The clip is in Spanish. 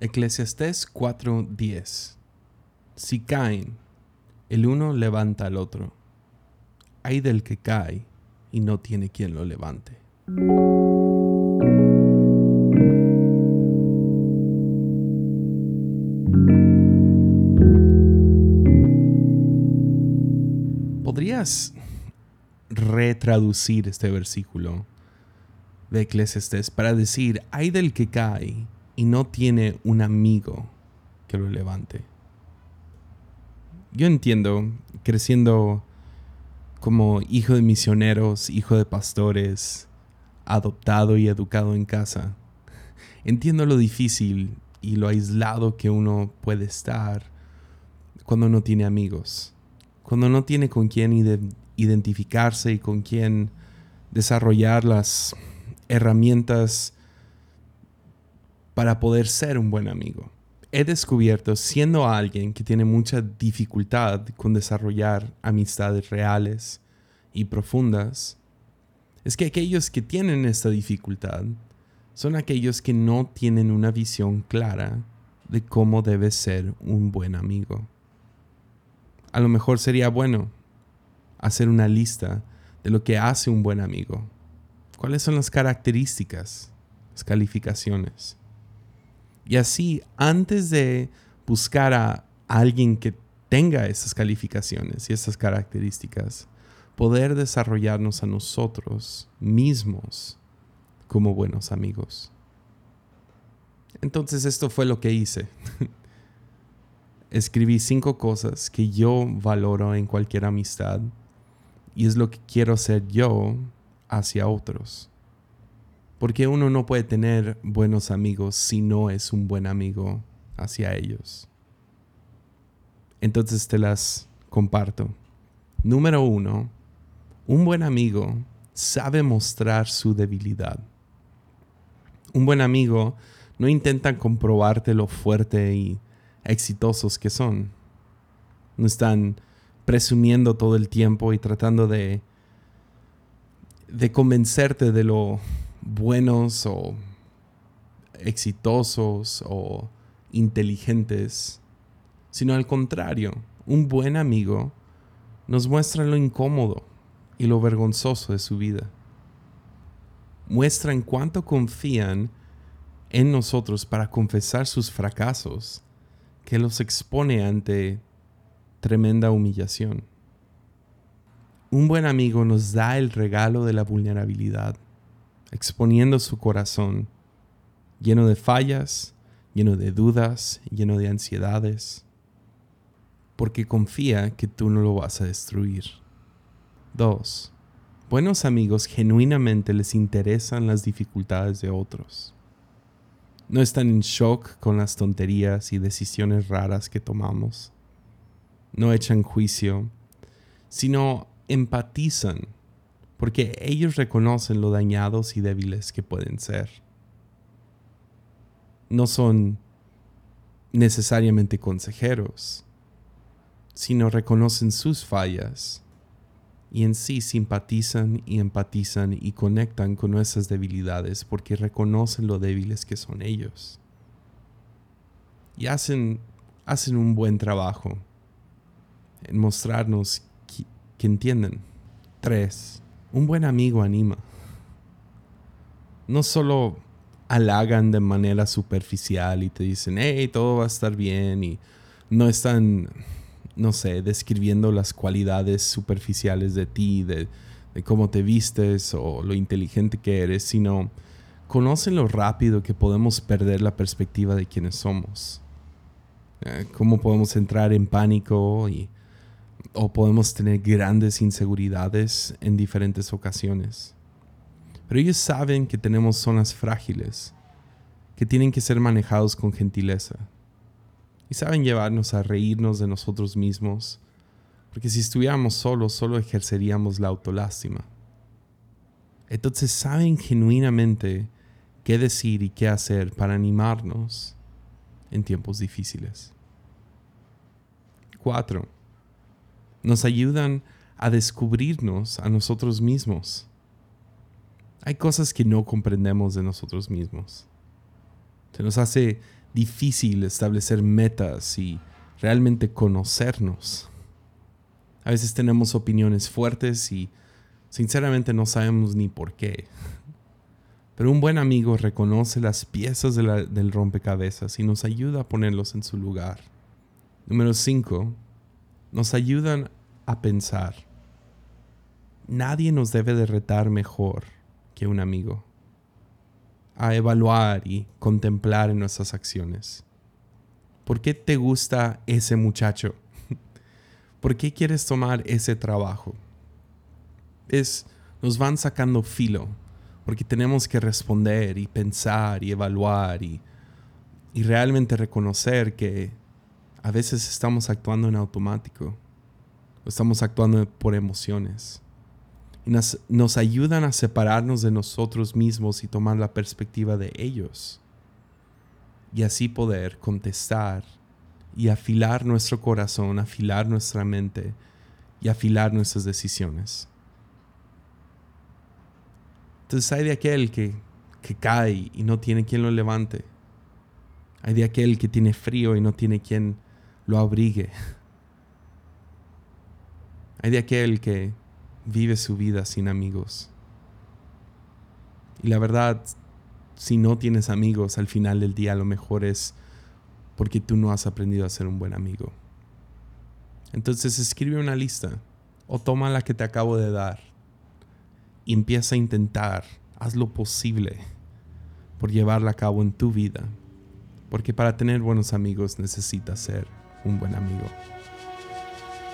Eclesiastés 4:10 Si caen, el uno levanta al otro. Hay del que cae y no tiene quien lo levante. ¿Podrías retraducir este versículo de Eclesiastés para decir, hay del que cae y no tiene un amigo que lo levante? Yo entiendo, creciendo como hijo de misioneros, hijo de pastores, adoptado y educado en casa, entiendo lo difícil y lo aislado que uno puede estar cuando no tiene amigos, cuando no tiene con quién identificarse y con quién desarrollar las herramientas para poder ser un buen amigo. He descubierto, siendo alguien que tiene mucha dificultad con desarrollar amistades reales y profundas, es que aquellos que tienen esta dificultad son aquellos que no tienen una visión clara de cómo debe ser un buen amigo. A lo mejor sería bueno hacer una lista de lo que hace un buen amigo. ¿Cuáles son las características, las calificaciones? Y así, antes de buscar a alguien que tenga esas calificaciones y esas características, poder desarrollarnos a nosotros mismos como buenos amigos. Entonces esto fue lo que hice. Escribí cinco cosas que yo valoro en cualquier amistad y es lo que quiero hacer yo hacia otros. Porque uno no puede tener buenos amigos si no es un buen amigo hacia ellos. Entonces te las comparto. Número uno, un buen amigo sabe mostrar su debilidad. Un buen amigo no intenta comprobarte lo fuerte y exitosos que son. No están presumiendo todo el tiempo y tratando de, de convencerte de lo buenos o exitosos o inteligentes, sino al contrario, un buen amigo nos muestra lo incómodo y lo vergonzoso de su vida. Muestran cuánto confían en nosotros para confesar sus fracasos, que los expone ante tremenda humillación. Un buen amigo nos da el regalo de la vulnerabilidad, exponiendo su corazón, lleno de fallas, lleno de dudas, lleno de ansiedades, porque confía que tú no lo vas a destruir. 2. Buenos amigos genuinamente les interesan las dificultades de otros. No están en shock con las tonterías y decisiones raras que tomamos. No echan juicio, sino empatizan porque ellos reconocen lo dañados y débiles que pueden ser. No son necesariamente consejeros, sino reconocen sus fallas y en sí simpatizan y empatizan y conectan con nuestras debilidades porque reconocen lo débiles que son ellos. Y hacen, hacen un buen trabajo en mostrarnos que, que entienden. Tres, un buen amigo anima. No solo halagan de manera superficial y te dicen, hey, todo va a estar bien y no están no sé, describiendo las cualidades superficiales de ti, de, cómo te vistes o lo inteligente que eres, sino conocen lo rápido que podemos perder la perspectiva de quienes somos. Eh, cómo podemos entrar en pánico y, o podemos tener grandes inseguridades en diferentes ocasiones. Pero ellos saben que tenemos zonas frágiles, que tienen que ser manejados con gentileza y saben llevarnos a reírnos de nosotros mismos, porque si estuviéramos solos solo ejerceríamos la autolástima. Entonces saben genuinamente qué decir y qué hacer para animarnos en tiempos difíciles. 4. Nos ayudan a descubrirnos a nosotros mismos. Hay cosas que no comprendemos de nosotros mismos. Se nos hace difícil establecer metas y realmente conocernos. A veces tenemos opiniones fuertes y sinceramente no sabemos ni por qué. Pero un buen amigo reconoce las piezas del rompecabezas y nos ayuda a ponerlos en su lugar. Número 5. Nos ayudan a pensar. Nadie nos debe de retar mejor que un amigo. A evaluar y contemplar en nuestras acciones. ¿Por qué te gusta ese muchacho? ¿Por qué quieres tomar ese trabajo? Es, nos van sacando filo, porque tenemos que responder y pensar y evaluar y, y realmente reconocer que a veces estamos actuando en automático, estamos actuando por emociones. Y nos, nos ayudan a separarnos de nosotros mismos y tomar la perspectiva de ellos y así poder contestar y afilar nuestro corazón, afilar nuestra mente y afilar nuestras decisiones. Entonces hay de aquel que, que cae y no tiene quien lo levante. Hay de aquel que tiene frío y no tiene quien lo abrigue. Hay de aquel que vive su vida sin amigos. Y la verdad, si no tienes amigos al final del día, lo mejor es porque tú no has aprendido a ser un buen amigo. Entonces escribe una lista o toma la que te acabo de dar y empieza a intentar, haz lo posible por llevarla a cabo en tu vida. Porque para tener buenos amigos necesitas ser un buen amigo.